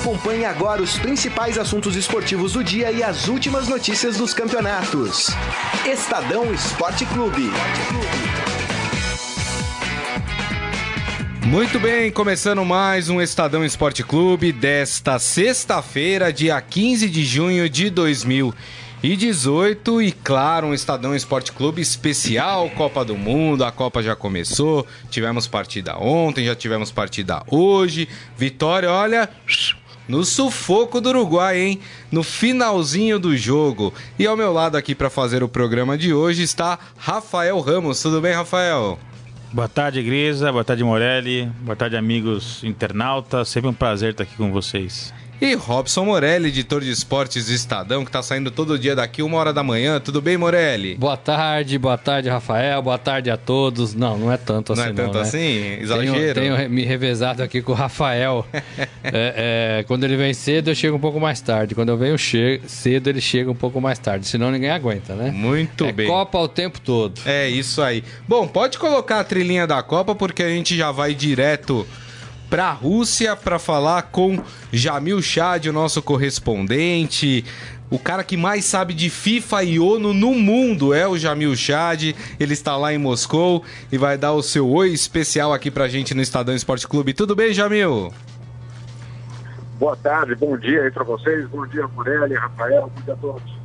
Acompanhe agora os principais assuntos esportivos do dia e as últimas notícias dos campeonatos. Estadão Esporte Clube. Muito bem, começando mais um Estadão Esporte Clube desta sexta-feira, dia 15 de junho de 2018 e claro, um Estadão Esporte Clube especial, Copa do Mundo, a Copa já começou, tivemos partida ontem, já tivemos partida hoje, vitória, olha, no sufoco do Uruguai, hein? No finalzinho do jogo. E ao meu lado aqui para fazer o programa de hoje está Rafael Ramos. Tudo bem, Rafael? Boa tarde, Grisa. Boa tarde, Morelli. Boa tarde, amigos internautas. Sempre um prazer estar aqui com vocês. E Robson Morelli, editor de esportes do Estadão, que tá saindo todo dia daqui, uma hora da manhã. Tudo bem, Morelli? Boa tarde, boa tarde, Rafael. Boa tarde a todos. Não, não é tanto assim. Não é tanto não, né? assim? Exagero. Tenho, tenho, me revezado aqui com o Rafael. é, é, quando ele vem cedo, eu chego um pouco mais tarde. Quando eu venho cedo, ele chega um pouco mais tarde. Senão ninguém aguenta, né? Muito é bem. Copa o tempo todo. É isso aí. Bom, pode colocar a trilhinha da Copa, porque a gente já vai direto para a Rússia para falar com Jamil Chad, o nosso correspondente. O cara que mais sabe de FIFA e ONU no mundo é o Jamil Chad. Ele está lá em Moscou e vai dar o seu oi especial aqui pra gente no Estadão Esporte Clube. Tudo bem, Jamil? Boa tarde, bom dia aí para vocês. Bom dia, Morelli, Rafael, bom dia a todos.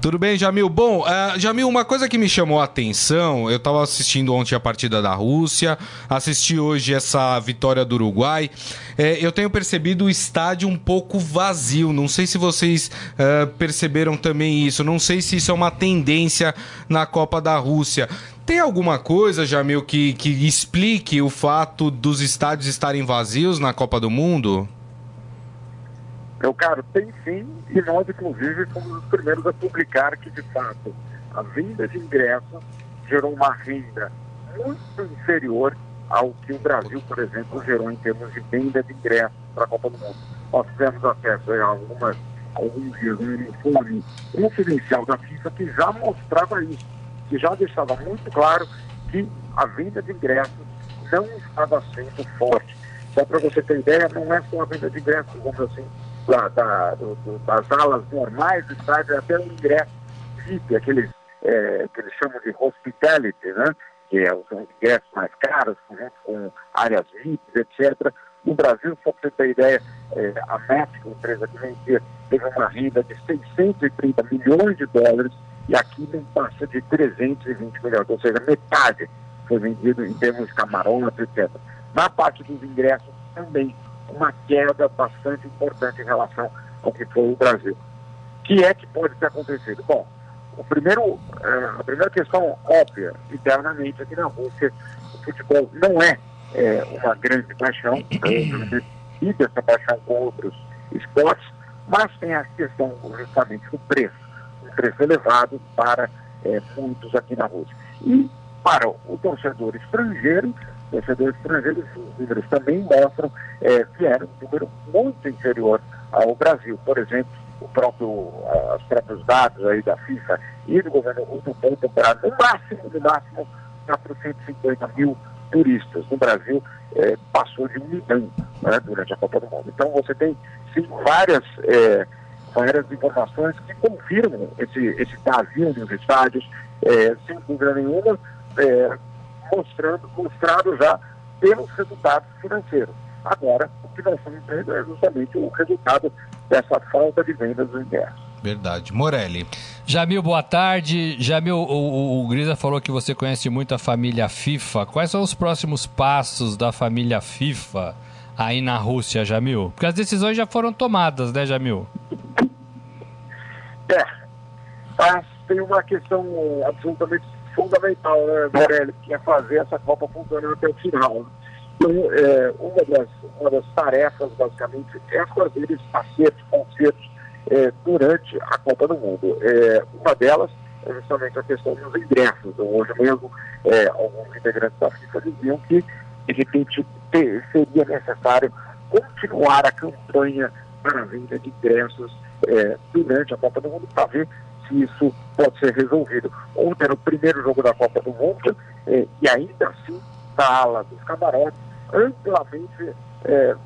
Tudo bem, Jamil? Bom, uh, Jamil, uma coisa que me chamou a atenção, eu estava assistindo ontem a partida da Rússia, assisti hoje essa vitória do Uruguai. É, eu tenho percebido o estádio um pouco vazio. Não sei se vocês uh, perceberam também isso. Não sei se isso é uma tendência na Copa da Rússia. Tem alguma coisa, Jamil, que, que explique o fato dos estádios estarem vazios na Copa do Mundo? Meu caro, tem sim, e nós, inclusive, fomos os primeiros a publicar que, de fato, a venda de ingressos gerou uma renda muito inferior ao que o Brasil, por exemplo, gerou em termos de venda de ingressos para a Copa do Mundo. Nós tivemos acesso a algumas, alguns dias no informe confidencial da FIFA que já mostrava isso, que já deixava muito claro que a venda de ingressos não estava sendo forte. Só para você ter ideia, não é só a venda de ingressos, vamos assim, da, da, do, do, das alas normais do estádio até o ingresso VIP, aqueles é, que eles chamam de hospitality, né? que é os ingressos mais caros, junto com áreas VIP, etc. No Brasil, só para você ter ideia, é, a México, empresa que vendia, teve uma renda de 630 milhões de dólares e aqui não passa de 320 milhões, ou seja, metade foi vendido em termos de camarotes, etc. Na parte dos ingressos também uma queda bastante importante em relação ao que foi o Brasil. O que é que pode ter acontecido? Bom, o primeiro, é, a primeira questão óbvia, internamente aqui na Rússia, o futebol não é, é uma grande paixão, e essa paixão com outros esportes, mas tem a questão justamente do preço, um preço elevado para é, muitos aqui na Rússia. E para o torcedor estrangeiro, torcedores estrangeiros, os também mostram é, que era um número muito inferior ao Brasil. Por exemplo, o próprio, os próprios dados aí da FIFA e do governo russo apontam para, no máximo, no máximo, 450 mil turistas. No Brasil, é, passou de um milhão né, durante a Copa do Mundo. Então, você tem, sim, várias, é, várias informações que confirmam esse, esse vazio nos estádios, é, sem dúvida nenhuma, é, mostrando, mostrado já pelos resultados financeiros. Agora, o que nós estamos vendo é justamente o resultado dessa falta de vendas do ingressos. Verdade. Morelli. Jamil, boa tarde. Jamil, o, o, o, Grisa falou que você conhece muito a família FIFA. Quais são os próximos passos da família FIFA aí na Rússia, Jamil? Porque as decisões já foram tomadas, né, Jamil? É. Mas tem uma questão absolutamente fundamental, né, Morelli, que é fazer essa Copa funcionar até o final. Então, é, uma, das, uma das tarefas, basicamente, é fazer esses acertos, concertos é, durante a Copa do Mundo. É, uma delas é justamente a questão dos ingressos. Então, hoje mesmo, é, alguns integrantes da FIFA diziam que, de repente, seria necessário continuar a campanha para a venda de ingressos é, durante a Copa do Mundo para ver isso pode ser resolvido. Ontem era o primeiro jogo da Copa do Mundo eh, e ainda assim, na ala dos camarotes, amplamente eh,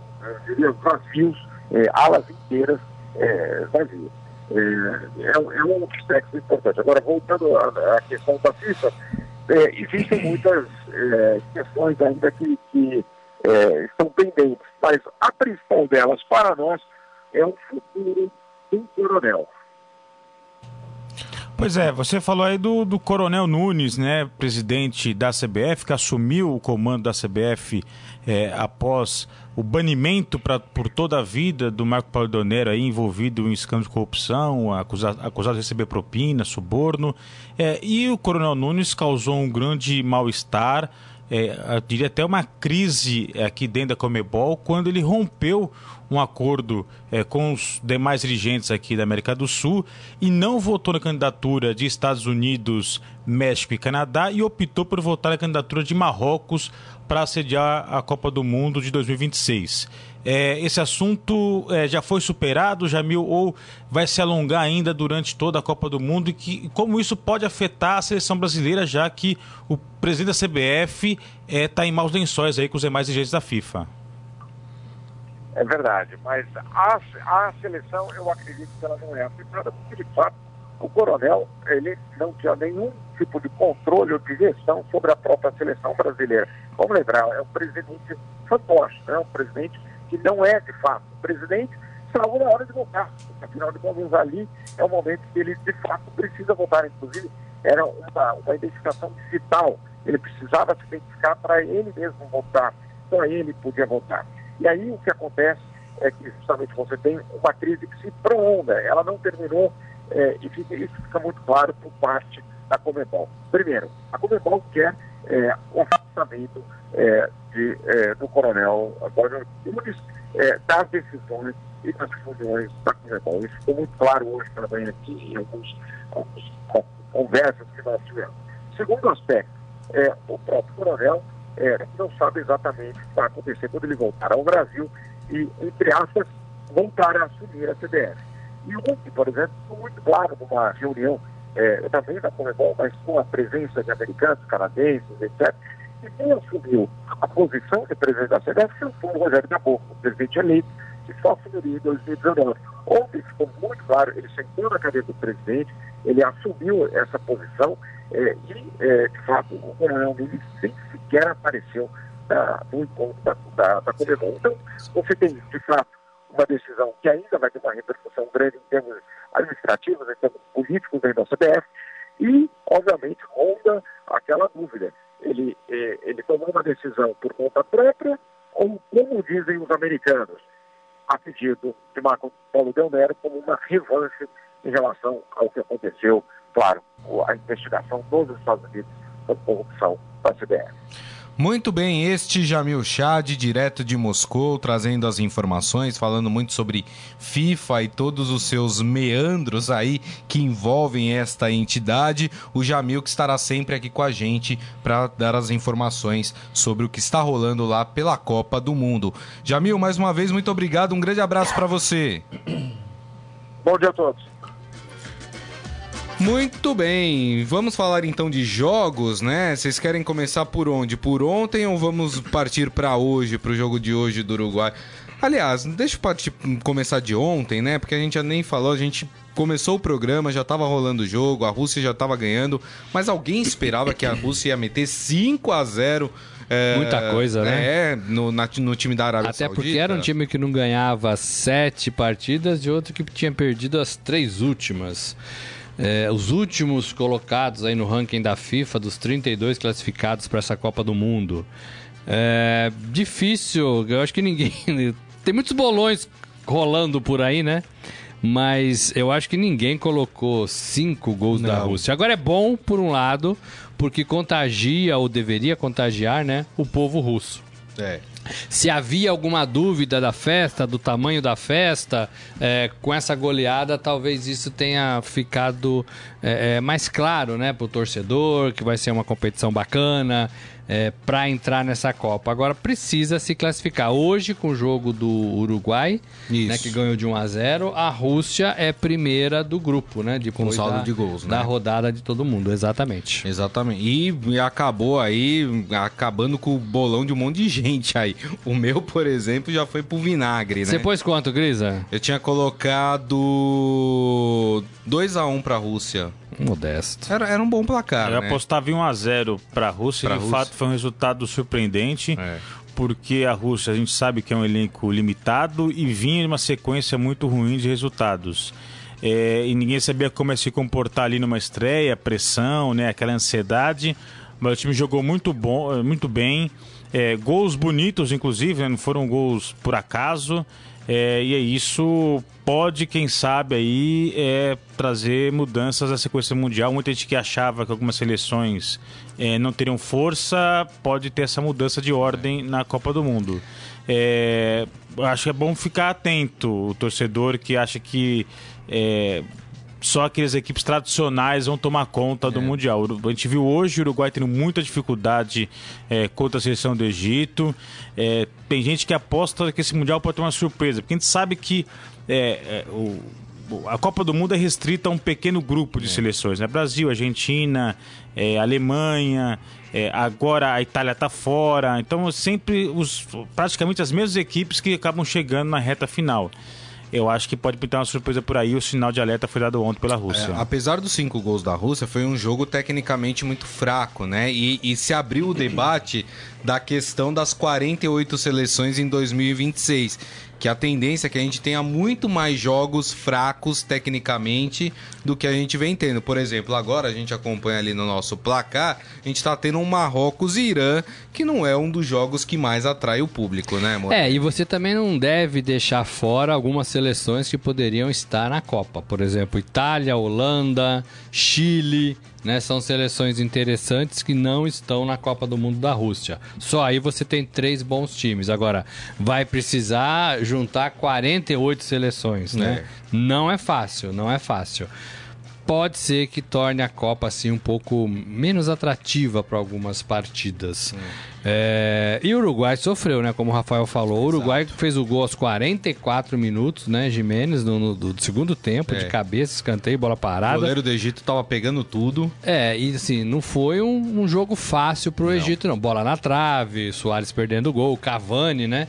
diria, vazios, é, alas inteiras é, vazias. É, é, um- é um aspecto importante. Agora, voltando à, à questão da FIFA, é, existem muitas é, questões ainda que, que é, estão pendentes, mas a principal delas para nós é o futuro do coronel. Pois é, você falou aí do, do Coronel Nunes, né, presidente da CBF, que assumiu o comando da CBF é, após o banimento pra, por toda a vida do Marco Paulo Donero aí envolvido em escândalo de corrupção, acusa, acusado de receber propina, suborno. É, e o Coronel Nunes causou um grande mal-estar, é, eu diria até uma crise aqui dentro da Comebol, quando ele rompeu um acordo é, com os demais dirigentes aqui da América do Sul e não votou na candidatura de Estados Unidos, México e Canadá e optou por votar na candidatura de Marrocos para sediar a Copa do Mundo de 2026. É, esse assunto é, já foi superado, Jamil, ou vai se alongar ainda durante toda a Copa do Mundo? E que, como isso pode afetar a seleção brasileira, já que o presidente da CBF está em maus lençóis aí com os demais dirigentes da FIFA? É verdade, mas a, a seleção, eu acredito que ela não é afetada, porque de fato o coronel ele não tinha nenhum tipo de controle ou de gestão sobre a própria seleção brasileira. Vamos lembrar, é um presidente fantoche, é um presidente que não é de fato presidente, salvo na hora de votar. Afinal de contas, ali é o momento que ele de fato precisa votar. Inclusive, era uma, uma identificação digital. Ele precisava se identificar para ele mesmo votar. Só ele podia votar. E aí o que acontece é que justamente você tem uma crise que se prolonga, ela não terminou é, e fica, isso fica muito claro por parte da Comebol. Primeiro, a Comebol quer é, o afastamento é, de, é, do coronel Roger Nunes é, das decisões e das funções da Comebol. Isso ficou muito claro hoje manhã aqui em alguns, alguns con- conversas que nós tivemos. Segundo aspecto, é, o próprio coronel é, não sabe exatamente o que vai acontecer quando ele voltar ao Brasil e, entre aspas, voltar a assumir a CBF. E ontem, por exemplo, ficou muito claro numa reunião é, também da Comebol, mas com a presença de americanos, canadenses, etc., e quem assumiu a posição de presidente da CBF foi o Rogério Caboclo, o presidente eleito, que só assumiria em 2019. Ontem ficou muito claro, ele sentou na cadeira do presidente, ele assumiu essa posição é, e, é, de fato, o coronel Nunes nem sequer apareceu no encontro da, da, da Comebol. Então, você tem, de fato, uma decisão que ainda vai ter uma repercussão grande em termos administrativos, em termos políticos dentro da CBF, e, obviamente, ronda aquela dúvida. Ele, eh, ele tomou uma decisão por conta própria, ou, como dizem os americanos, a pedido de Marco Paulo Del Nero, como uma revanche em relação ao que aconteceu, claro, a investigação dos Estados Unidos sobre corrupção da CBF. Muito bem, este Jamil Chad, direto de Moscou, trazendo as informações, falando muito sobre FIFA e todos os seus meandros aí que envolvem esta entidade. O Jamil que estará sempre aqui com a gente para dar as informações sobre o que está rolando lá pela Copa do Mundo. Jamil, mais uma vez, muito obrigado, um grande abraço para você. Bom dia a todos. Muito bem, vamos falar então de jogos, né? Vocês querem começar por onde? Por ontem ou vamos partir para hoje, para o jogo de hoje do Uruguai? Aliás, deixa eu partir- começar de ontem, né? Porque a gente já nem falou, a gente começou o programa, já tava rolando o jogo, a Rússia já tava ganhando, mas alguém esperava que a Rússia ia meter 5 a 0 é, Muita coisa, né? É, no, na- no time da Arábia Até Saudita. porque era um time que não ganhava sete partidas e outro que tinha perdido as três últimas. É, os últimos colocados aí no ranking da FIFA, dos 32 classificados para essa Copa do Mundo. É difícil, eu acho que ninguém. Tem muitos bolões rolando por aí, né? Mas eu acho que ninguém colocou cinco gols da Não. Rússia. Agora é bom, por um lado, porque contagia, ou deveria contagiar, né? O povo russo. É. Se havia alguma dúvida da festa, do tamanho da festa, é, com essa goleada, talvez isso tenha ficado é, é, mais claro, né, pro torcedor, que vai ser uma competição bacana é, para entrar nessa Copa. Agora precisa se classificar. Hoje, com o jogo do Uruguai, né, que ganhou de 1 a 0, a Rússia é primeira do grupo, né? Depois saldo da, de gols, da né? rodada de todo mundo, exatamente. Exatamente. E acabou aí, acabando com o bolão de um monte de gente aí. O meu, por exemplo, já foi pro vinagre, né? Você pôs quanto, Grisa? Eu tinha colocado 2 a 1 pra Rússia. Modesto. Era, era um bom placar, Eu né? apostava em 1x0 para a Rússia Pra e de Rússia. fato foi um resultado surpreendente. É. Porque a Rússia, a gente sabe que é um elenco limitado e vinha de uma sequência muito ruim de resultados. É, e ninguém sabia como ia se comportar ali numa estreia, pressão, né, aquela ansiedade. Mas o time jogou muito, bom, eh, muito bem. É, gols bonitos, inclusive, né, não foram gols por acaso. É, e é isso pode, quem sabe, aí é, trazer mudanças à sequência mundial. Muita gente que achava que algumas seleções é, não teriam força, pode ter essa mudança de ordem na Copa do Mundo. É, acho que é bom ficar atento, o torcedor que acha que é, só aquelas equipes tradicionais vão tomar conta do Mundial. A gente viu hoje o Uruguai tendo muita dificuldade é, contra a seleção do Egito. É, tem gente que aposta que esse Mundial pode ter uma surpresa, porque a gente sabe que é, é, o, a Copa do Mundo é restrita a um pequeno grupo de seleções. Né? Brasil, Argentina, é, Alemanha, é, agora a Itália está fora. Então, sempre os, praticamente as mesmas equipes que acabam chegando na reta final. Eu acho que pode pintar uma surpresa por aí. O sinal de alerta foi dado ontem pela Rússia. É, apesar dos cinco gols da Rússia, foi um jogo tecnicamente muito fraco, né? E, e se abriu o debate da questão das 48 seleções em 2026. Que a tendência é que a gente tenha muito mais jogos fracos tecnicamente do que a gente vem tendo. Por exemplo, agora a gente acompanha ali no nosso placar, a gente tá tendo um Marrocos e Irã, que não é um dos jogos que mais atrai o público, né, amor? É, e você também não deve deixar fora algumas seleções que poderiam estar na Copa. Por exemplo, Itália, Holanda, Chile, né? São seleções interessantes que não estão na Copa do Mundo da Rússia. Só aí você tem três bons times. Agora, vai precisar juntar 48 seleções, né? Não é fácil, não é fácil. Pode ser que torne a Copa assim um pouco menos atrativa para algumas partidas. É, E o Uruguai sofreu, né? Como o Rafael falou. O Uruguai fez o gol aos 44 minutos, né? Jimenez no, no- do segundo tempo, É. de cabeça, escanteio, bola O parada. goleiro do Egito tava pegando tudo. É, e assim, não foi um, um jogo fácil pro Egito, não. Bola na trave, Soares perdendo o gol, Cavani, né?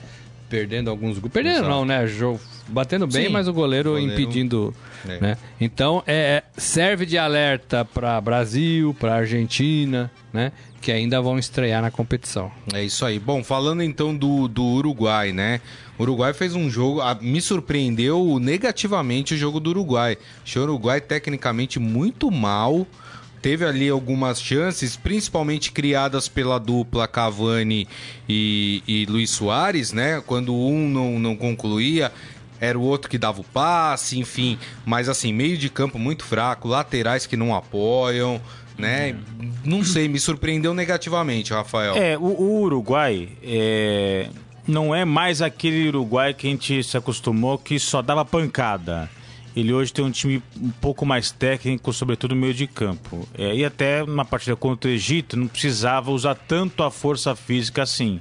Perdendo alguns gols. Perdendo Exato. não, né? Jogo, batendo bem, Sim. mas o goleiro, Goleiro- impedindo. É. Né? Então, é, serve de alerta para Brasil, para Argentina, né? Que ainda vão estrear na competição. É isso aí. Bom, falando então do, do Uruguai, né? O Uruguai fez um jogo. ah, Me surpreendeu negativamente o jogo do Uruguai. Achei o Uruguai tecnicamente muito mal. Teve ali algumas chances, principalmente criadas pela dupla Cavani e, e Luiz Soares, né? Quando um não, não concluía, era o outro que dava o passe, enfim. Mas assim, meio de campo muito fraco, laterais que não apoiam, né? Não sei, me surpreendeu negativamente, Rafael. É, o, o Uruguai é, não é mais aquele Uruguai que a gente se acostumou que só dava pancada. Ele hoje tem um time um pouco mais técnico, sobretudo no meio de campo. É, e até na partida contra o Egito não precisava usar tanto a força física assim.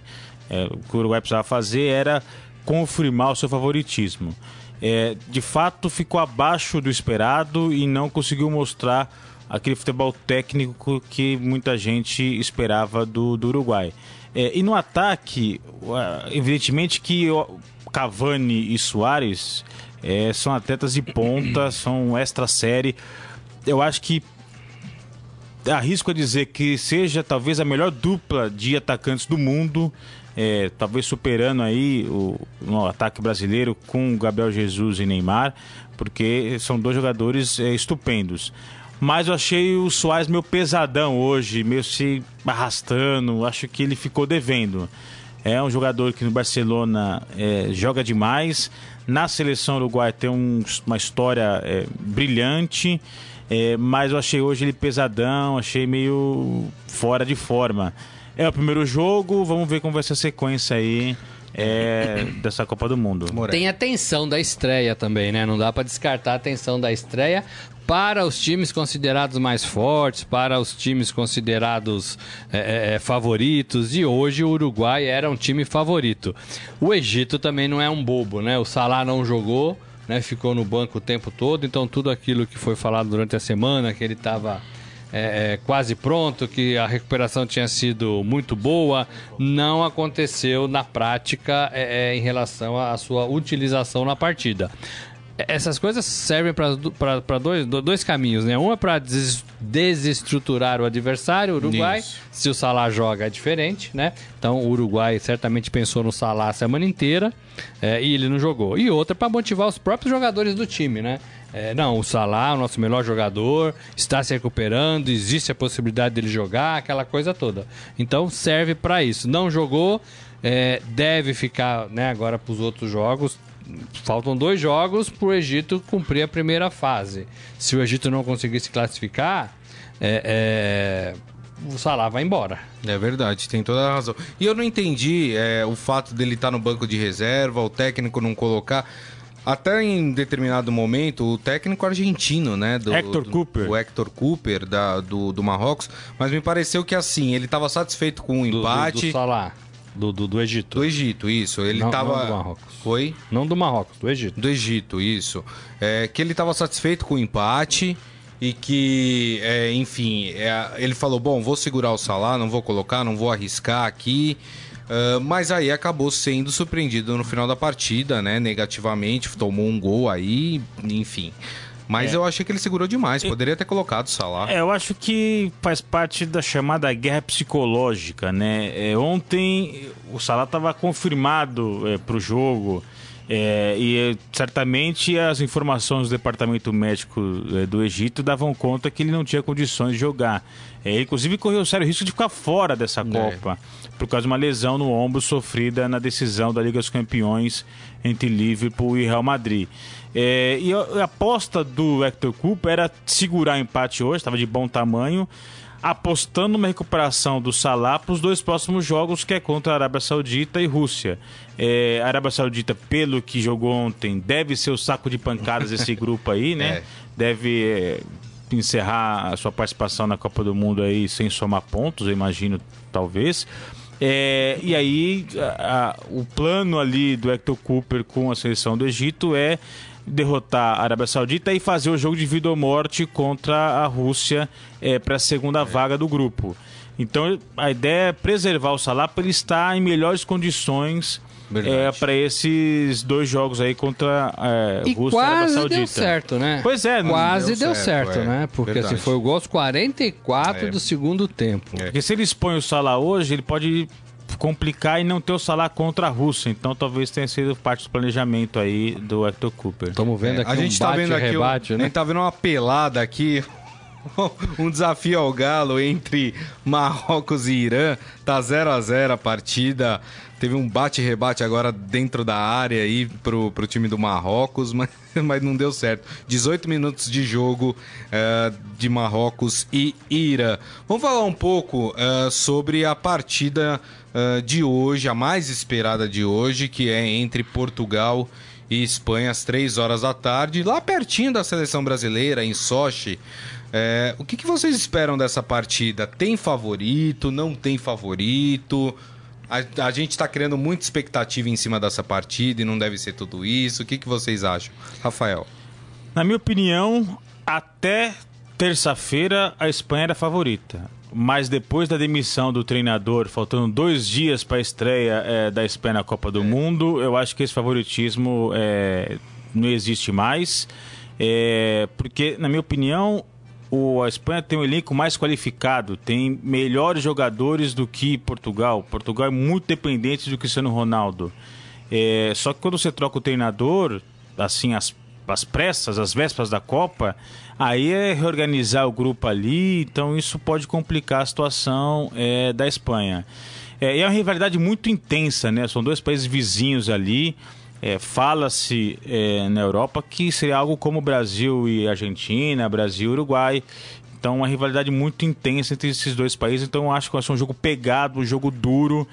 É, o que o Uruguai precisava fazer era confirmar o seu favoritismo. É, de fato, ficou abaixo do esperado e não conseguiu mostrar aquele futebol técnico que muita gente esperava do, do Uruguai. É, e no ataque, evidentemente que Cavani e Soares é, são atletas de ponta, são extra série. Eu acho que arrisco a dizer que seja talvez a melhor dupla de atacantes do mundo, é, talvez superando aí o, ataque brasileiro com Gabriel Jesus e Neymar, porque são dois jogadores é, estupendos. Mas eu achei o Soares meio pesadão hoje, meio se arrastando, acho que ele ficou devendo. É um jogador que no Barcelona é, joga demais. Na seleção uruguaia tem um- uma história é, brilhante. é, mas eu achei hoje ele pesadão, achei meio fora de forma. É o primeiro jogo, vamos ver como vai ser a sequência aí é, dessa Copa do Mundo. Tem a tensão da estreia também, né? Não dá pra descartar a tensão da estreia para os times considerados mais fortes, para os times considerados é, é, é, favoritos. E hoje o Uruguai era um time favorito. O Egito também não é um bobo, né? O Salah não jogou, né? Ficou no banco o tempo todo. Então tudo aquilo que foi falado durante a semana, que ele estava é, é, quase pronto, que a recuperação tinha sido muito boa, não aconteceu na prática é, é em relação à sua utilização na partida essas coisas servem para dois, dois caminhos, né? Um é para des, desestruturar o adversário, o Uruguai. Isso. Se o Salah joga é diferente, né? Então o Uruguai certamente pensou no Salah a semana inteira é, e ele não jogou. E outra para motivar os próprios jogadores do time, né? É, não, o Salah, o nosso melhor jogador, está se recuperando, existe a possibilidade dele jogar, aquela coisa toda. Então serve para isso. Não jogou, é, deve ficar né, agora para os outros jogos faltam dois jogos para o Egito cumprir a primeira fase. Se o Egito não conseguir se classificar, é, é, o Salah vai embora. É verdade, tem toda a razão. E eu não entendi é, o fato dele estar tá no banco de reserva, o técnico não colocar. Até em determinado momento, o técnico argentino, né? Do, Hector do, Cooper. O Hector Cooper, da, do, do Marrocos. Mas me pareceu que assim, ele estava satisfeito com o empate. Do, do, do Salah. Do, do, do, Egito. Do Egito, isso. Ele não, tava. Não do Marrocos. Foi? Não do Marrocos, do Egito. Do Egito, isso. É, que ele estava satisfeito com o empate e que, é, enfim, é, ele falou: bom, vou segurar o Salah, não vou colocar, não vou arriscar aqui. Uh, mas aí acabou sendo surpreendido no final da partida, né? Negativamente, tomou um gol aí, enfim. Mas é. eu achei que ele segurou demais, poderia ter colocado o Salah. É, eu acho que faz parte da chamada guerra psicológica, né? É, ontem o Salah estava confirmado é, para o jogo. É, e certamente as informações do departamento médico é, do Egito davam conta que ele não tinha condições de jogar. É, ele, inclusive, correu o sério risco de ficar fora dessa é. Copa, por causa de uma lesão no ombro sofrida na decisão da Liga dos Campeões entre Liverpool e Real Madrid. É, e a, aposta do Hector Cooper era segurar o empate hoje, estava de bom tamanho, apostando numa recuperação do Salah para os dois próximos jogos, que é contra a Arábia Saudita e Rússia. É, a Arábia Saudita, pelo que jogou ontem, deve ser o saco de pancadas desse grupo aí, né? É. Deve é, encerrar a sua participação na Copa do Mundo aí sem somar pontos, eu imagino, talvez. É, e aí, a, a, o plano ali do Hector Cooper com a seleção do Egito é derrotar a Arábia Saudita e fazer o jogo de vida ou morte contra a Rússia é, para a segunda é. vaga do grupo. Então a ideia é preservar o Salah para ele estar em melhores condições é, para esses dois jogos aí contra é, e Rússia e Arábia Saudita. deu certo, né? Pois é. Quase deu, deu certo, certo é. né? Porque assim, foi o gol aos 44 é. do segundo tempo. É. Porque se ele expõe o Salah hoje, ele pode complicar e não ter o Salah contra a Rússia. Então talvez tenha sido parte do planejamento aí do Hector Cooper. Estamos vendo é, aqui a gente um tá vendo aqui rebate, um, né? A gente tá vendo uma pelada aqui. um desafio ao Galo entre Marrocos e Irã. Tá 0 a 0 a partida. Teve um bate-rebate agora dentro da área aí pro, pro time do Marrocos, mas, mas não deu certo. 18 minutos de jogo uh, de Marrocos e Irã. Vamos falar um pouco uh, sobre a partida uh, de hoje, a mais esperada de hoje, que é entre Portugal e Espanha às 3 horas da tarde, lá pertinho da seleção brasileira, em Sochi. É, o que, que, vocês esperam dessa partida? Tem favorito? Não tem favorito? A, a gente está criando muita expectativa em cima dessa partida e não deve ser tudo isso. O que, que vocês acham? Rafael. Na minha opinião, até terça-feira a Espanha era favorita. Mas depois da demissão do treinador, faltando dois dias para a estreia é, da Espanha na Copa do é. Mundo, eu acho que esse favoritismo é, não existe mais. É, porque, na minha opinião, o, a Espanha tem um elenco mais qualificado, tem melhores jogadores do que Portugal. Portugal é muito dependente do Cristiano Ronaldo. É, só que quando você troca o treinador, assim, as, as pressas, as vésperas da Copa, aí é reorganizar o grupo ali, então isso pode complicar a situação é, da Espanha. É, é uma rivalidade muito intensa, né? São dois países vizinhos ali. É, Fala-se é, na Europa que seria algo como Brasil e Argentina, Brasil e Uruguai. Então, uma rivalidade muito intensa entre esses dois países. Então, acho que vai ser um jogo pegado, um jogo duro.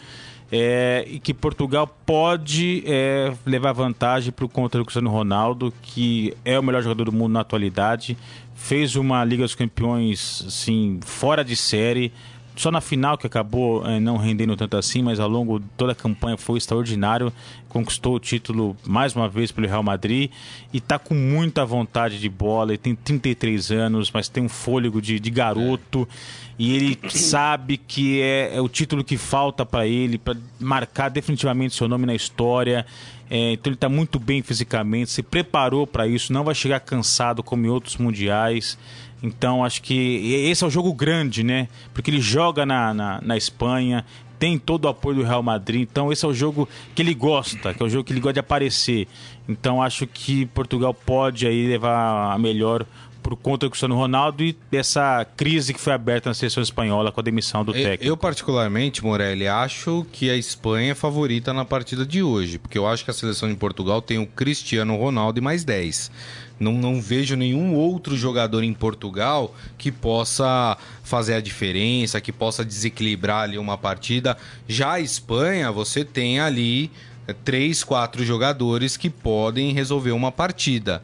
É, e que Portugal pode é, levar vantagem para o contra Cristiano Ronaldo, que é o melhor jogador do mundo na atualidade. Fez uma Liga dos Campeões assim, fora de série só na final que acabou é, não rendendo tanto assim, mas ao longo de toda a campanha foi extraordinário. Conquistou o título mais uma vez pelo Real Madrid e está com muita vontade de bola. Ele tem 33 anos, mas tem um fôlego de, de garoto. E ele sabe que é, é o título que falta para ele, para marcar definitivamente seu nome na história. É, então ele está muito bem fisicamente, se preparou para isso, não vai chegar cansado como em outros mundiais. Então acho que esse é o jogo grande, né? Porque ele joga na, na, na, Espanha, tem todo o apoio do Real Madrid. Então esse é o jogo que ele gosta, que é o jogo que ele gosta de aparecer. Então acho que Portugal pode aí levar a melhor por conta do Cristiano Ronaldo e dessa crise que foi aberta na seleção espanhola com a demissão do técnico. Eu, particularmente, Morelli, acho que a Espanha é favorita na partida de hoje, porque eu acho que a seleção de Portugal tem o Cristiano Ronaldo e mais 10. Não, não vejo nenhum outro jogador em Portugal que possa fazer a diferença, que possa desequilibrar ali uma partida. Já a Espanha, você tem ali é, três, quatro jogadores que podem resolver uma partida.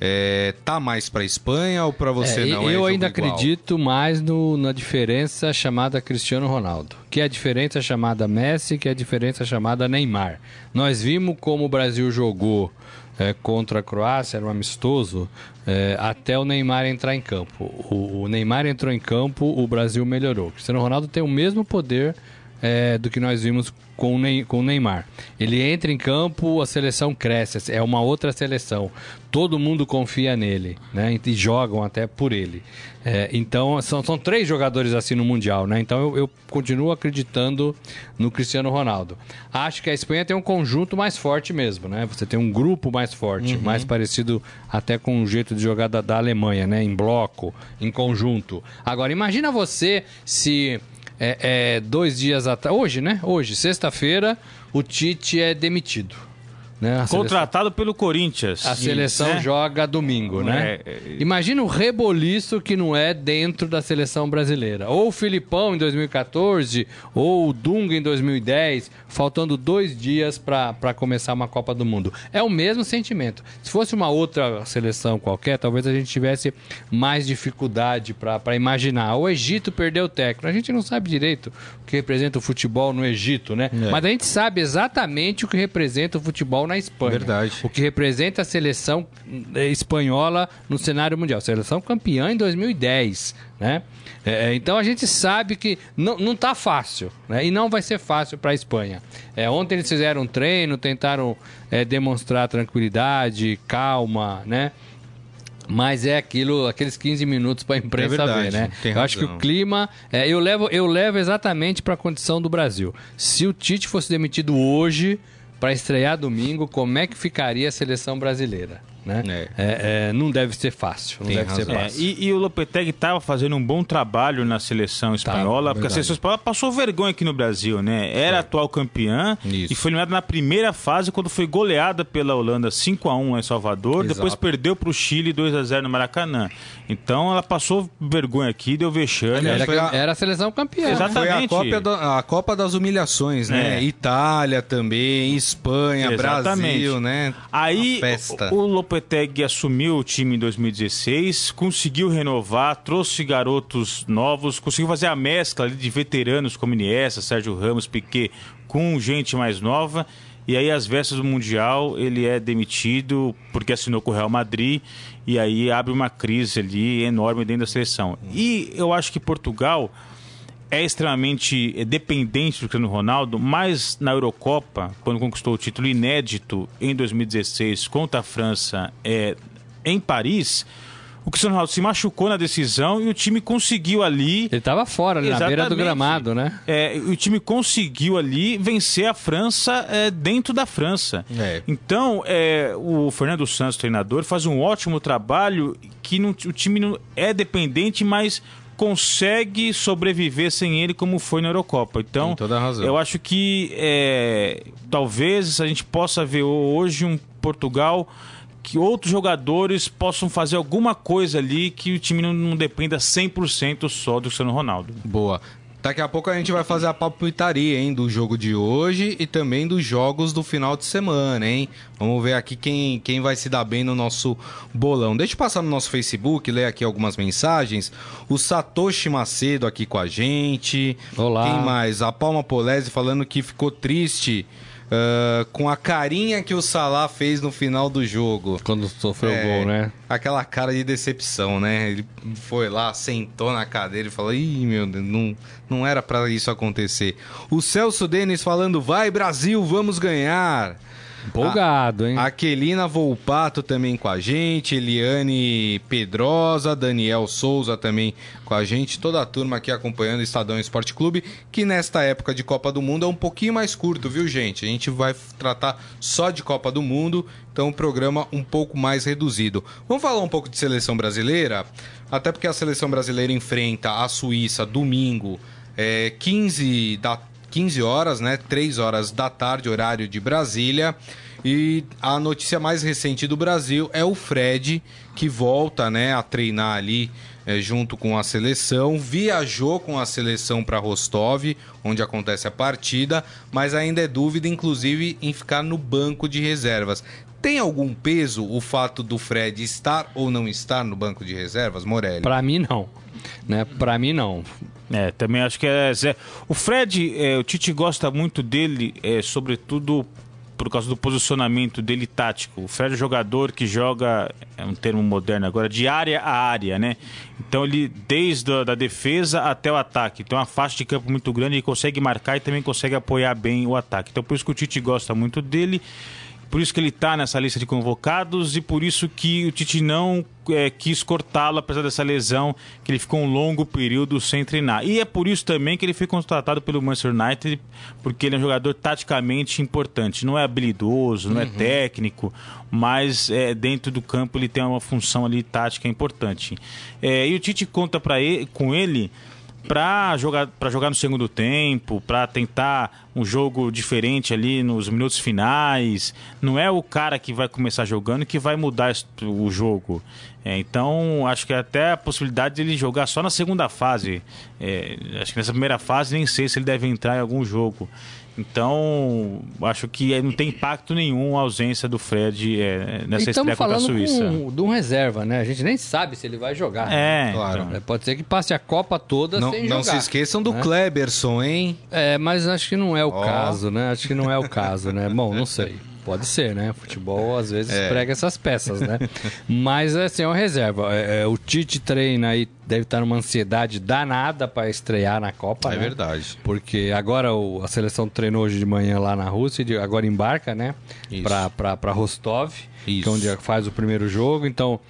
É, tá mais para Espanha ou para você é, não? Eu é ainda igual? acredito mais no, na diferença chamada Cristiano Ronaldo, que é a diferença chamada Messi, que é a diferença chamada Neymar. Nós vimos como o Brasil jogou é, contra a Croácia, era um amistoso, é, até o Neymar entrar em campo. O, o, Neymar entrou em campo, o Brasil melhorou. Cristiano Ronaldo tem o mesmo poder é, do que nós vimos com o, com o Neymar. Ele entra em campo, a seleção cresce, é uma outra seleção. Todo mundo confia nele, né? E jogam até por ele. É, então, são, são três jogadores assim no Mundial, né? Então, eu, eu, continuo acreditando no Cristiano Ronaldo. Acho que a Espanha tem um conjunto mais forte mesmo, né? Você tem um grupo mais forte, uhum. mais parecido até com o jeito de jogar da, da Alemanha, né? Em bloco, em conjunto. Agora, imagina você se é, é, dois dias atrás. Hoje, né? Hoje, sexta-feira, o Tite é demitido. Né? Contratado seleção... pelo Corinthians. A seleção né? joga domingo, né? É, é... Imagina o reboliço que não é dentro da seleção brasileira. Ou o Filipão em 2014, ou o Dunga em 2010, faltando dois dias para começar uma Copa do Mundo. É o mesmo sentimento. Se fosse uma outra seleção qualquer, talvez a gente tivesse mais dificuldade para imaginar. O Egito perdeu o técnico. A gente não sabe direito o que representa o futebol no Egito, né? É. Mas a gente sabe exatamente o que representa o futebol na Espanha. Verdade. O que representa a seleção eh, espanhola no cenário mundial. Seleção campeã em 2010, né? É, então a gente sabe que não, não tá fácil, né? E não vai ser fácil para a Espanha. É, ontem eles fizeram um treino, tentaram é, demonstrar tranquilidade, calma, né? Mas é aquilo, aqueles 15 minutos para a imprensa é verdade, ver, né? eu acho que o clima. É, eu, levo, eu levo exatamente para a condição do Brasil. Se o Tite fosse demitido hoje, para estrear domingo, como é que ficaria a seleção brasileira? Né? É. É, é, não deve ser fácil. Não Tem deve razão. ser fácil. É, e, e, o Lopetegui estava fazendo um bom trabalho na seleção espanhola, tá, porque a seleção espanhola passou vergonha aqui no Brasil, né? Era atual campeã Isso. e foi eliminada na primeira fase quando foi goleada pela Holanda 5 a 1 em Salvador, Exato. depois perdeu para o Chile 2 a 0 no Maracanã. Então ela passou vergonha aqui, deu vexame. Era, a... era a seleção campeã. Exatamente. Foi a Copa, da, a Copa das Humilhações, né? É. Itália também, Espanha, Exatamente. Brasil, né? Aí o, o Lopetegui assumiu o time em 2016, conseguiu renovar, trouxe garotos novos, conseguiu fazer a mescla de veteranos como Iniesta, Sérgio Ramos, Piquet, com gente mais nova. E aí, às vésperas do Mundial, ele é demitido porque assinou com o Real Madrid. E aí abre uma crise ali enorme dentro da seleção. E eu acho que Portugal é extremamente dependente do Cristiano Ronaldo, mas na Eurocopa, quando conquistou o título inédito em 2016 contra a França é, em Paris o Cristiano Ronaldo se machucou na decisão e o time conseguiu ali. Ele estava fora, ali, na beira do gramado, né? É, o time conseguiu ali vencer a França é, dentro da França. É. Então, é, o Fernando Santos, treinador, faz um ótimo trabalho que não, o time não é dependente, mas consegue sobreviver sem ele como foi na Eurocopa. Então, eu acho que é, talvez a gente possa ver hoje um Portugal que outros jogadores possam fazer alguma coisa ali que o time não, não dependa 100% só do Cristiano Ronaldo. Boa. Daqui a pouco a gente vai fazer a palpitaria, hein, do jogo de hoje e também dos jogos do final de semana, hein? Vamos ver aqui quem, quem vai se dar bem no nosso bolão. Deixa eu passar no nosso Facebook, ler aqui algumas mensagens. O Satoshi Macedo aqui com a gente. Olá. Quem mais? A Palma Polese falando que ficou triste uh, com a carinha que o Salah fez no final do jogo. Quando sofreu o É, gol, né? Aquela cara de decepção, né? Ele foi lá, sentou na cadeira e falou: Ih, meu Deus, não, não era pra isso acontecer. O Celso Denis falando: Vai, Brasil, vamos ganhar. Empolgado, hein? Aquelina Volpato também com a gente, Eliane Pedrosa, Daniel Souza também com a gente, toda a turma aqui acompanhando o Estadão Esporte Clube, que nesta época de Copa do Mundo é um pouquinho mais curto, viu, gente? A gente vai tratar só de Copa do Mundo, então um programa um pouco mais reduzido. Vamos falar um pouco de seleção brasileira? Até porque a seleção brasileira enfrenta a Suíça domingo, é, 15 da 15 horas, né? 3 horas da tarde, horário de Brasília. E a notícia mais recente do Brasil é o Fred, que volta né, a treinar ali eh, junto com a seleção. Viajou com a seleção para Rostov, onde acontece a partida, mas ainda é dúvida, inclusive, em ficar no banco de reservas. Tem algum peso o fato do Fred estar ou não estar no banco de reservas, Morelli? Pra mim, não. Né? Pra mim, não. É, também acho que é. Zé. O Fred, é, o Tite gosta muito dele, é, sobretudo por causa do posicionamento dele tático. O Fred é um jogador que joga, é um termo moderno agora, de área a área, né? Então ele, desde a da defesa até o ataque, tem uma faixa de campo muito grande, ele consegue marcar e também consegue apoiar bem o ataque. Então por isso que o Tite gosta muito dele. Por isso que ele está nessa lista de convocados e por isso que o Tite não é, quis cortá-lo, apesar dessa lesão, que ele ficou um longo período sem treinar. E é por isso também que ele foi contratado pelo Manchester United, porque ele é um jogador taticamente importante. Não é habilidoso, não é técnico, mas é, dentro do campo ele tem uma função ali tática importante. É, e o Tite conta para ele, com ele para jogar para jogar no segundo tempo, para tentar um jogo diferente ali nos minutos finais. Não é o cara que vai começar jogando que vai mudar o jogo. É, então, acho que até a possibilidade de ele jogar só na segunda fase. É, acho que nessa primeira fase nem sei se ele deve entrar em algum jogo. Então, acho que não tem impacto nenhum a ausência do Fred é, nessa estreia contra a Suíça. com, de um reserva, né? A gente nem sabe se ele vai jogar. né? É, Claro. então. É, Pode ser que passe a Copa toda Não, sem não jogar. se esqueçam do né? Kleberson, hein? É, mas acho que não é o Ó. caso, né? Acho que não é o caso, né? Bom, não sei. Pode ser, né? Futebol às vezes É. prega essas peças, né? Mas assim, é uma reserva. É, é, o Tite treina aí, deve estar numa ansiedade danada para estrear na Copa, É né? verdade. Porque agora o- a seleção treinou hoje de manhã lá na Rússia, e agora embarca, né? Pra Rostov, Isso. que é onde faz o primeiro jogo. Então,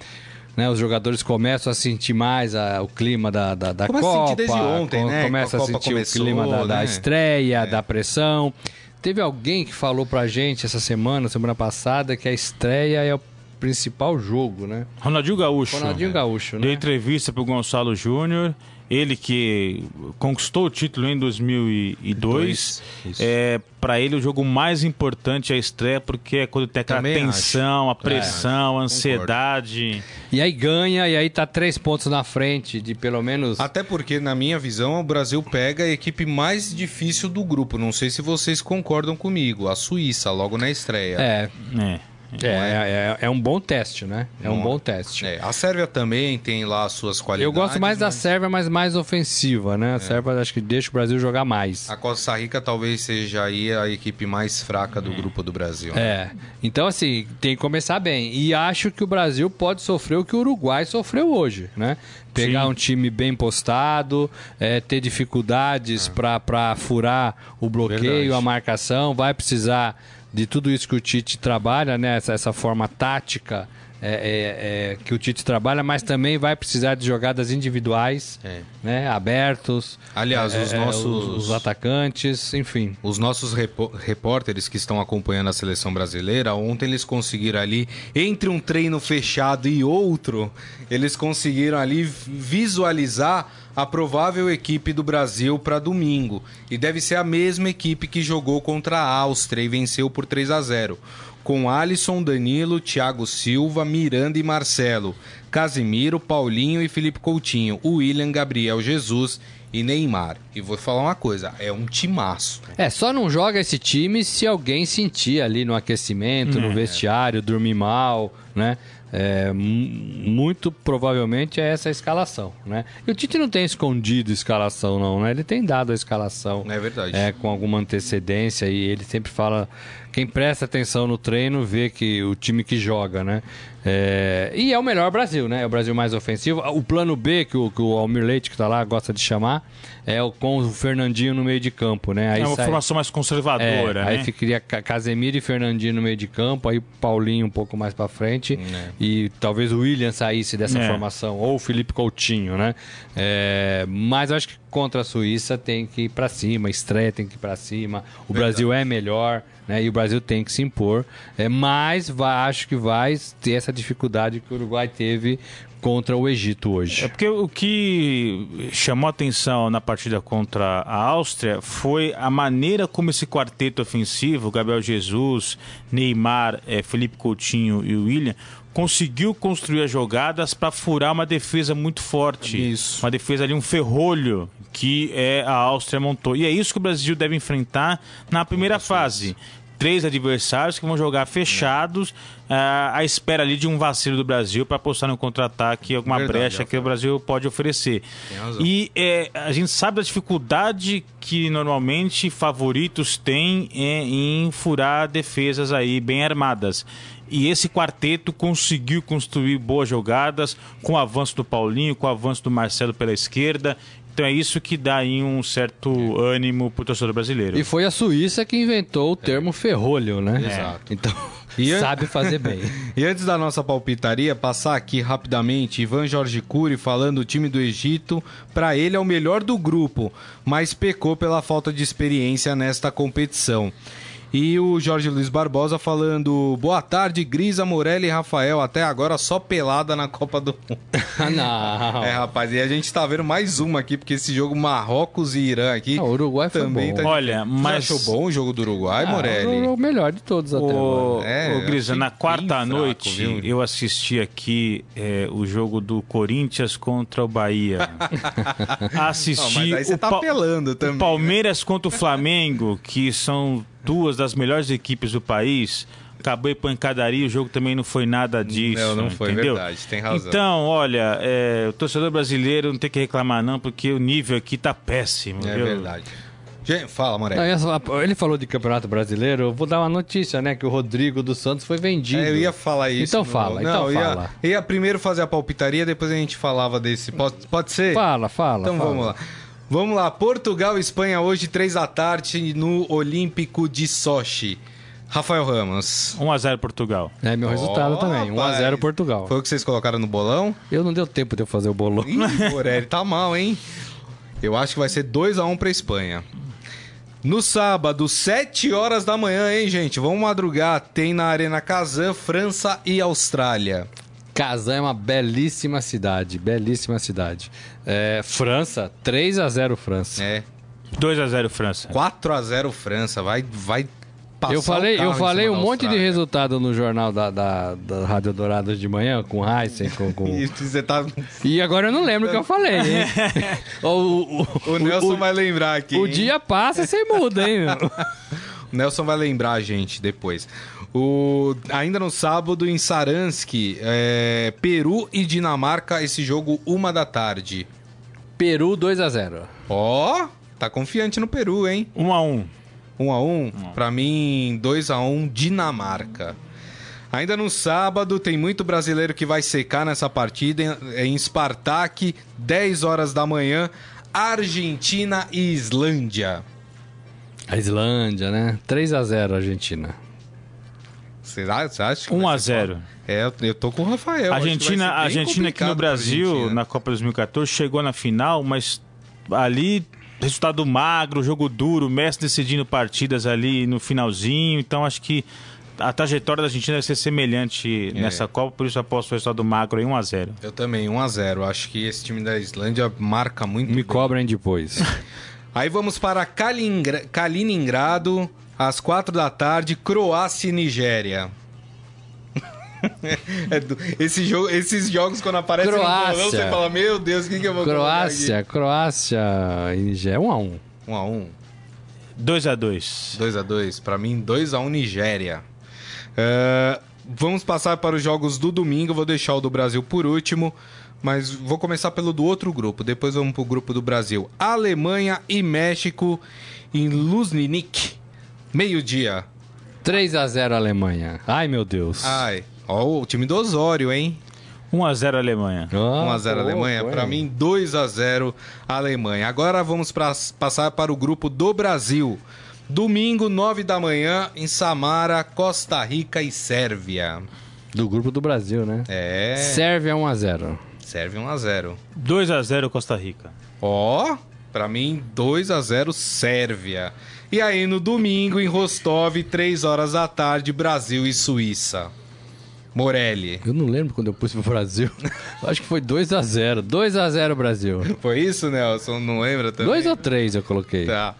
né, os jogadores começam a sentir mais a- o clima da, da, da Começa a Copa. sentir desde ontem, co- né? Começa A a Copa sentir começou, o clima da, da né? estreia, da pressão. Teve alguém que falou pra gente essa semana, semana passada, que a estreia é o principal jogo, né? Ronaldinho Gaúcho. Ronaldinho Gaúcho, Deu né? entrevista pro Gonçalo Júnior. Ele que conquistou o título em 2002. Isso. É, para ele, o jogo mais importante é a estreia, porque é quando tem aquela Também tensão, a É, pressão, a ansiedade. E aí ganha, e aí tá três pontos na frente de pelo menos. Até porque, na minha visão, o Brasil pega a equipe mais difícil do grupo. Não sei se vocês concordam comigo. A Suíça, logo na estreia. É, É. é, é, é um bom teste, né? É um Não é? bom teste. É, a Sérvia também tem lá as suas qualidades. Eu gosto mais da mas Sérvia, mas mais ofensiva, né? A Sérvia acho que deixa o Brasil jogar mais. A Costa Rica talvez seja aí a equipe mais fraca do grupo do Brasil. né? É. Então, assim, tem que começar bem. E acho que o Brasil pode sofrer o que o Uruguai sofreu hoje, né? Pegar Sim. um time bem postado, é, ter dificuldades pra para furar o bloqueio, Verdade. a marcação. Vai precisar de tudo isso que o Tite trabalha, né? Essa, essa forma tática é, é, é, que o Tite trabalha, mas também vai precisar de jogadas individuais, É. né? Abertos. Aliás, os é, é, nossos- os, os atacantes, enfim. Os nossos repó- repórteres que estão acompanhando a seleção brasileira, ontem eles conseguiram ali, entre um treino fechado e outro, eles conseguiram ali visualizar a provável equipe do Brasil para domingo. E deve ser a mesma equipe que jogou contra a Áustria e venceu por 3 a 0 com Alisson, Danilo, Thiago Silva, Miranda e Marcelo, Casimiro, Paulinho e Felipe Coutinho, William, Gabriel Jesus e Neymar. E vou falar uma coisa, é um timaço. É, só não joga esse time se alguém sentir ali no aquecimento, no vestiário, dormir mal, né? É, mu- muito provavelmente é essa a escalação, né? E o Tite não tem escondido escalação, não, né? Ele tem dado a escalação. É verdade. É, com alguma antecedência e ele sempre fala. Quem presta atenção no treino vê que o time que joga, né? É, e é o melhor Brasil, né? É o Brasil mais ofensivo. O plano B, que o, que o Almir Leite, que tá lá, gosta de chamar, é o com o Fernandinho no meio de campo, né? Aí é uma sai- formação mais conservadora, é, né? Aí ficaria Ca- Casemiro e Fernandinho no meio de campo, aí Paulinho um pouco mais pra frente e talvez o William saísse dessa É. formação, ou o Felipe Coutinho, né? É, mas eu acho que contra a Suíça tem que ir pra cima, estreia tem que ir pra cima, o Brasil é melhor, né? E o Brasil tem que se impor, é, mas vai- acho que vai ter essa dificuldade que o Uruguai teve contra o Egito É hoje. porque o que chamou atenção na partida contra a Áustria foi a maneira como esse quarteto ofensivo, Gabriel Jesus, Neymar, eh, Felipe Coutinho e William, conseguiu construir as jogadas para furar uma defesa muito forte. Isso. Uma defesa ali, um ferrolho que é, a Áustria montou. E é isso que o Brasil deve enfrentar na primeira fase. Três adversários que vão jogar fechados ah, à espera ali de um vacilo do Brasil para apostar no contra-ataque alguma Verdade, brecha que o Brasil pode oferecer. E é, a gente sabe da dificuldade que normalmente favoritos têm é, em furar defesas aí bem armadas. E esse quarteto conseguiu construir boas jogadas com o avanço do Paulinho, com o avanço do Marcelo pela esquerda. Então é isso que dá aí um certo ânimo pro torcedor brasileiro. E foi a Suíça que inventou o termo ferrolho, né? Exato. Então, E an- sabe fazer bem. E antes da nossa palpitaria, passar aqui rapidamente Ivan Jorge Cury falando o time do Egito, para ele é o melhor do grupo, mas pecou pela falta de experiência nesta competição. E o Jorge Luiz Barbosa falando: Boa tarde, Grisa, Morelli e Rafael. Até agora só pelada na Copa do Mundo. Ah, não. É, rapaz, e a gente tá vendo mais uma aqui, porque esse jogo Marrocos e Irã aqui. Ah, o Uruguai foi também bom. tá Olha, Você mas- achou bom o jogo do Uruguai, Ah, Morelli? o, o melhor de todos até O, agora. É, o Grisa, na quarta fraco, noite viu? eu assisti aqui é, o jogo do Corinthians contra o Bahia. assisti Não, mas aí você o, tá Pa- apelando também. o Palmeiras contra o Flamengo, que são duas das melhores equipes do país. Acabou em pancadaria, o jogo também não foi nada disso. Não, não foi, entendeu? verdade, tem razão. Então, olha, é, o torcedor brasileiro não tem que reclamar, não, porque o nível aqui tá péssimo. É viu? verdade. Gente, fala, Morelli. Não, só- ele falou de Campeonato Brasileiro, eu vou dar uma notícia, né? Que o Rodrigo dos Santos foi vendido. É, eu ia falar isso. Então fala, então eu ia, fala. eu ia primeiro fazer a palpitaria, depois a gente falava desse. Pode, pode ser? Fala, fala. Então fala. vamos lá. Vamos lá. Portugal e Espanha hoje, três da tarde, no Olímpico de Sochi. Rafael Ramos. 1x0 Portugal. É meu resultado Ó, também. 1x0 rapaz. Portugal. Foi o que vocês colocaram no bolão? Eu não deu tempo de eu fazer o bolão. Ih, Morelli, tá mal, hein? Eu acho que vai ser 2x1 pra Espanha. No sábado, 7 horas da manhã, hein, gente? Vamos madrugar. Tem na Arena Kazan, França e Austrália. Kazan é uma belíssima cidade, belíssima cidade. É, França, 3x0 França. É. 2x0 França. 4x0 França. Vai, vai passar Eu falei, o carro eu falei um monte de resultado no jornal da, da, da Rádio Dourados de manhã, com Heisen, com, com... E você tá... E agora eu não lembro o que eu falei, hein? o, o, O Nelson o- vai lembrar aqui. o hein? dia passa e você muda, hein? O Nelson vai lembrar a gente depois. O... Ainda no sábado, em Saransk, é, Peru e Dinamarca, esse jogo, uma da tarde. Peru 2x0. Ó, tá confiante no Peru, hein? 1x1. 1 a 1 Pra mim, 2 a 1 Dinamarca. Ainda no sábado, tem muito brasileiro que vai secar nessa partida em- em Spartak, 10 horas da manhã, Argentina e Islândia. A Islândia, né? 3x0 Argentina. Você a- você acha? que vai ser 1x0. foda? É, eu- tô com o Rafael. A Argentina, a Argentina aqui no Brasil, Argentina. na Copa 2014, chegou na final, mas ali resultado magro, jogo duro, Messi decidindo partidas ali no finalzinho, então acho que a trajetória da Argentina vai ser semelhante É. nessa Copa, por isso aposto o resultado magro aí 1x0. Eu também, 1 a 0 Acho que esse time da Islândia marca muito Me bem. cobrem depois. Aí vamos para Kaliningra- Kaliningrado, às 4 da tarde, Croácia e Nigéria. É do- esse jogo, esses jogos, quando aparecem no Croácia. bolão, você fala, meu Deus, o que, que eu vou Croácia, Croácia e Nigéria. 1 a 1 colocar aqui? 1x1. 2x2. 2x2. Pra mim, 2x1 Nigéria. É, vamos passar para os jogos do domingo. Vou deixar o do Brasil por último. Mas vou começar pelo do outro grupo. Depois vamos pro grupo do Brasil. Alemanha e México em Luznik. Meio-dia. 3 a 0 Alemanha. Ai, meu Deus. Ai. Ó, o time do Osório, hein? 1x0 Alemanha. Ah, 1x0 pô, Alemanha. Pra mim, 2x0 Alemanha. Agora vamos pra, passar para o grupo do Brasil. Domingo, 9 da manhã, em Samara, Costa Rica e Sérvia. Do grupo do Brasil, né? É. Sérvia 1 a 0 Sérvia 1x0. 2x0 Costa Rica. Ó, pra mim, 2x0 Sérvia. E aí, no domingo, em Rostov, 3 horas da tarde, Brasil e Suíça. Morelli. Eu não lembro quando eu pus pro Brasil. Acho que foi 2 a 0 2 a 0 Brasil. Foi isso, Nelson? Não lembra também? 2 ou 3 eu coloquei. Tá.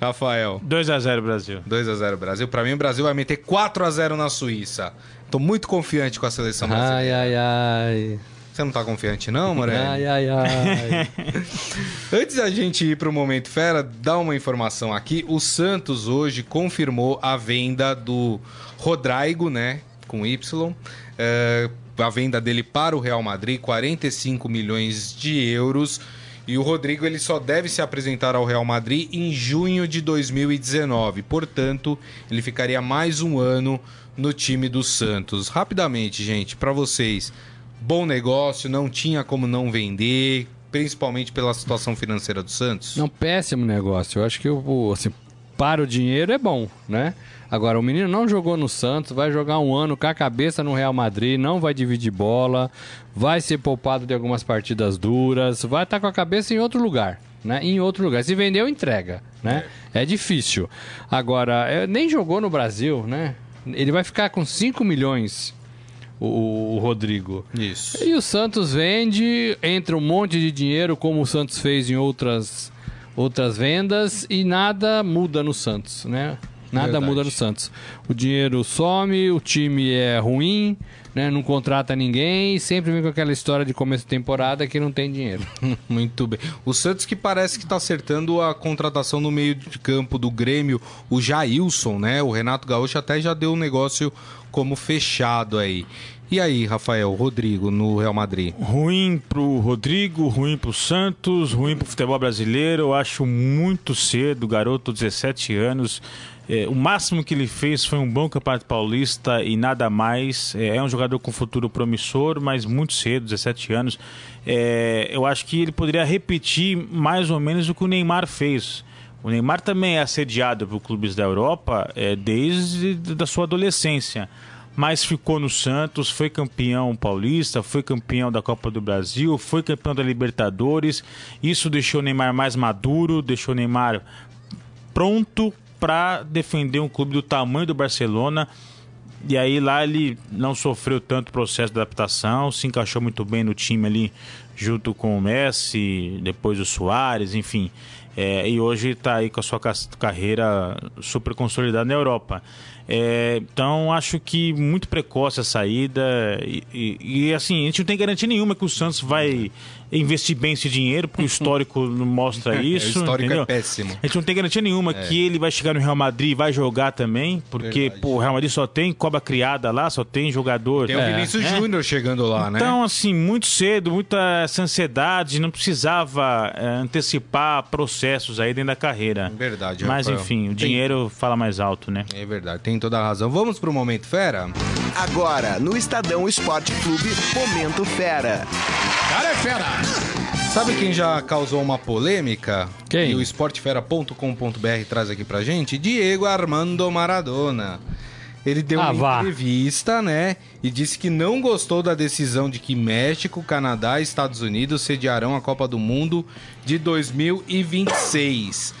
Rafael. 2x0 Brasil. 2x0 Brasil. Pra mim, o Brasil vai meter 4x0 na Suíça. Tô muito confiante com a seleção brasileira. Ai, ai, ai. Você não tá confiante, não, Morelli? Ai, ai, ai. Antes da gente ir pro Momento Fera, dá uma informação aqui. O Santos hoje confirmou a venda do Rodrigo, né? Com Y. É, a venda dele para o Real Madrid, 45 milhões de euros. E o Rodrigo ele só deve se apresentar ao Real Madrid em junho de 2019. Portanto, ele ficaria mais um ano no time do Santos. Rapidamente, gente, para vocês, bom negócio, não tinha como não vender, principalmente pela situação financeira do Santos. Não, péssimo negócio. Eu acho que o assim, para o dinheiro é bom, né? Agora, o menino não jogou no Santos, vai jogar um ano com a cabeça no Real Madrid, não vai dividir bola, vai ser poupado de algumas partidas duras, vai estar com a cabeça em outro lugar, né? Em outro lugar. Se vendeu, entrega, né? É, difícil. Agora, é, nem jogou no Brasil, né? Ele vai ficar com 5 milhões, o, o Rodrigo. Isso. E o Santos vende, entra um monte de dinheiro, como o Santos fez em outras, outras vendas, e nada muda no Santos, né? Nada Verdade. muda no Santos. O dinheiro some, o time é ruim, né? não contrata ninguém, e sempre vem com aquela história de começo de temporada que não tem dinheiro. Muito bem. O Santos que parece que está acertando a contratação no meio de campo do Grêmio, o Jailson, né? O Renato Gaúcho até já deu um negócio como fechado aí. E aí, Rafael, Rodrigo no Real Madrid? Ruim pro Rodrigo, ruim pro Santos, ruim pro futebol brasileiro. Eu acho muito cedo, garoto, 17 anos. É, o máximo que ele fez foi um bom campeonato paulista e nada mais. É, é um jogador com futuro promissor, mas muito cedo, 17 anos. É, eu acho que ele poderia repetir mais ou menos o que o Neymar fez. O Neymar também é assediado por clubes da Europa é, desde da sua adolescência mas ficou no Santos, foi campeão paulista, foi campeão da Copa do Brasil, foi campeão da Libertadores. Isso deixou o Neymar mais maduro, deixou o Neymar pronto para defender um clube do tamanho do Barcelona. E aí lá ele não sofreu tanto processo de adaptação, se encaixou muito bem no time ali, junto com o Messi, depois o Soares, enfim. É, e hoje está aí com a sua ca- carreira super consolidada na Europa. É, então acho que muito precoce a saída e, e- e, assim a gente não tem garantia nenhuma que o Santos vai investir bem esse dinheiro porque o histórico não mostra isso. o histórico entendeu? é péssimo. A gente não tem garantia nenhuma que ele vai chegar no Real Madrid e vai jogar também, porque pô, o Real Madrid só tem cobra criada lá, só tem jogador. Tem o É, Vinícius né? Júnior chegando lá, né? Então, assim, muito cedo, muita essa ansiedade, não precisava é, antecipar processos aí dentro da carreira. Verdade, Mas, Rafael. enfim, o Tem- dinheiro fala mais alto, né? É verdade, tem toda a razão. Vamos pro Momento Fera? Agora, no Estadão Esporte Clube, Momento Fera. Cara é fera! Sabe quem já causou uma polêmica? Quem? E o esportefera.com.br traz aqui pra gente? Diego Armando Maradona. Ele deu Ah, uma vá. entrevista, né? E disse que não gostou da decisão de que México, Canadá e Estados Unidos sediarão a Copa do Mundo de 2026.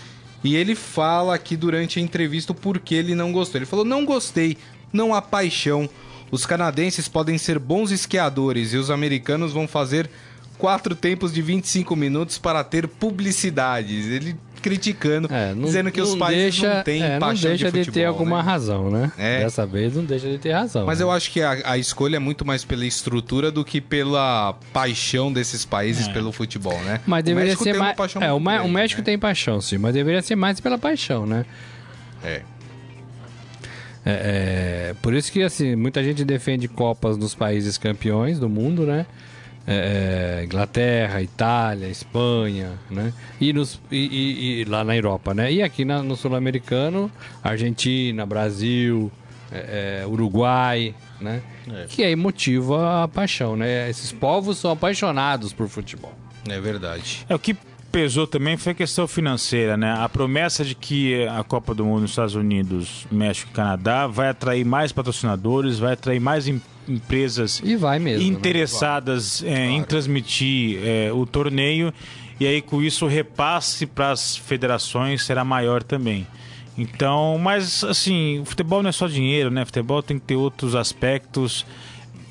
E ele fala aqui durante a entrevista o porquê ele não gostou. Ele falou: não gostei, não há paixão. Os canadenses podem ser bons esquiadores e os americanos vão fazer quatro tempos de 25 minutos para ter publicidades. Ele criticando, É, não, dizendo que os não países deixa, não têm é, paixão não deixa de, futebol, ter alguma né? razão, né? É. Dessa vez não deixa de ter razão. Mas né? eu acho que a, a escolha é muito mais pela estrutura do que pela paixão desses países pelo futebol, né? Mas O deveria México ser mais. paixão É, o, Ma- o grande, México né? tem paixão, sim, mas deveria ser mais pela paixão, né? É. É, é, por isso que assim, muita gente defende Copas nos países campeões do mundo, né? É, é, Inglaterra, Itália, Espanha, né? E, nos, e, e- e lá na Europa, né? E aqui na- no Sul-Americano, Argentina, Brasil, é, é, Uruguai, né? Que aí motiva a paixão, né? Esses povos são apaixonados por futebol. É verdade. É, o que pesou também foi a questão financeira, né? A promessa de que a Copa do Mundo nos Estados Unidos, México e Canadá vai atrair mais patrocinadores, vai atrair mais em- empresas E vai mesmo. né? interessadas é, em transmitir é, o torneio e aí com isso o repasse para as federações será maior também. Então, mas assim, o futebol não é só dinheiro, né? Futebol tem que ter outros aspectos.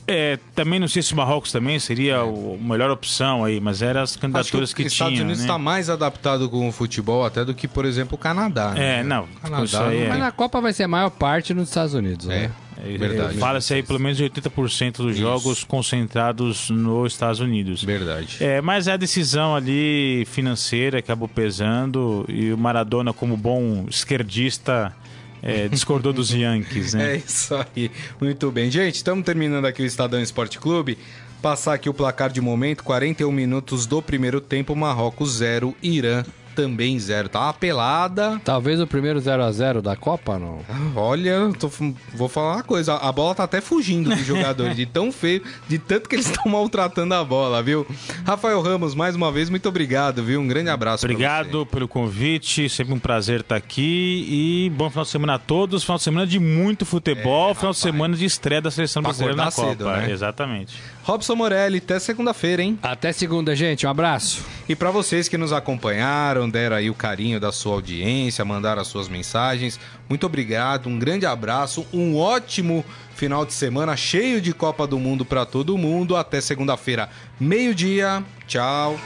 É, também não sei se o Marrocos também seria a melhor opção aí, mas eram as Acho que candidaturas os que, Estados tinha. Unidos né? está mais adaptado com o futebol até do que, por exemplo, o Canadá. né? É, não, O Canadá isso aí é- Mas a Copa vai ser a maior parte nos Estados Unidos, É, né? É, verdade. Fala-se aí pelo menos de 80% dos Isso. jogos concentrados nos Estados Unidos. Verdade. É, mas a decisão ali financeira acabou pesando e o Maradona, como bom esquerdista, é, discordou dos Yankees, né? É isso aí. Muito bem. Gente, estamos terminando aqui o Estadão Esporte Clube. Passar aqui o placar de momento: 41 minutos do primeiro tempo, Marrocos 0, Irã também 0. Tá uma pelada. Talvez o primeiro 0 a 0 da Copa, não? Olha, tô- vou falar uma coisa: a bola tá até fugindo dos jogadores, de tão feio, de tanto que eles estão maltratando a bola, viu? Rafael Ramos, mais uma vez, muito obrigado, viu? Um grande abraço. pra Obrigado pelo convite, sempre um prazer estar aqui e bom final de semana a todos. Final de semana de muito futebol, final de semana de estreia da seleção Pra brasileira na acordar Copa. cedo, né? Exatamente. Robson Morelli, até segunda-feira, hein? Até segunda, gente. Um abraço. E para vocês que nos acompanharam, deram aí o carinho da sua audiência, mandaram as suas mensagens, muito obrigado, um grande abraço, um ótimo final de semana cheio de Copa do Mundo para todo mundo. Até segunda-feira, meio-dia. Tchau.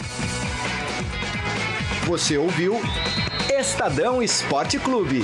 Você ouviu Estadão Esporte Clube.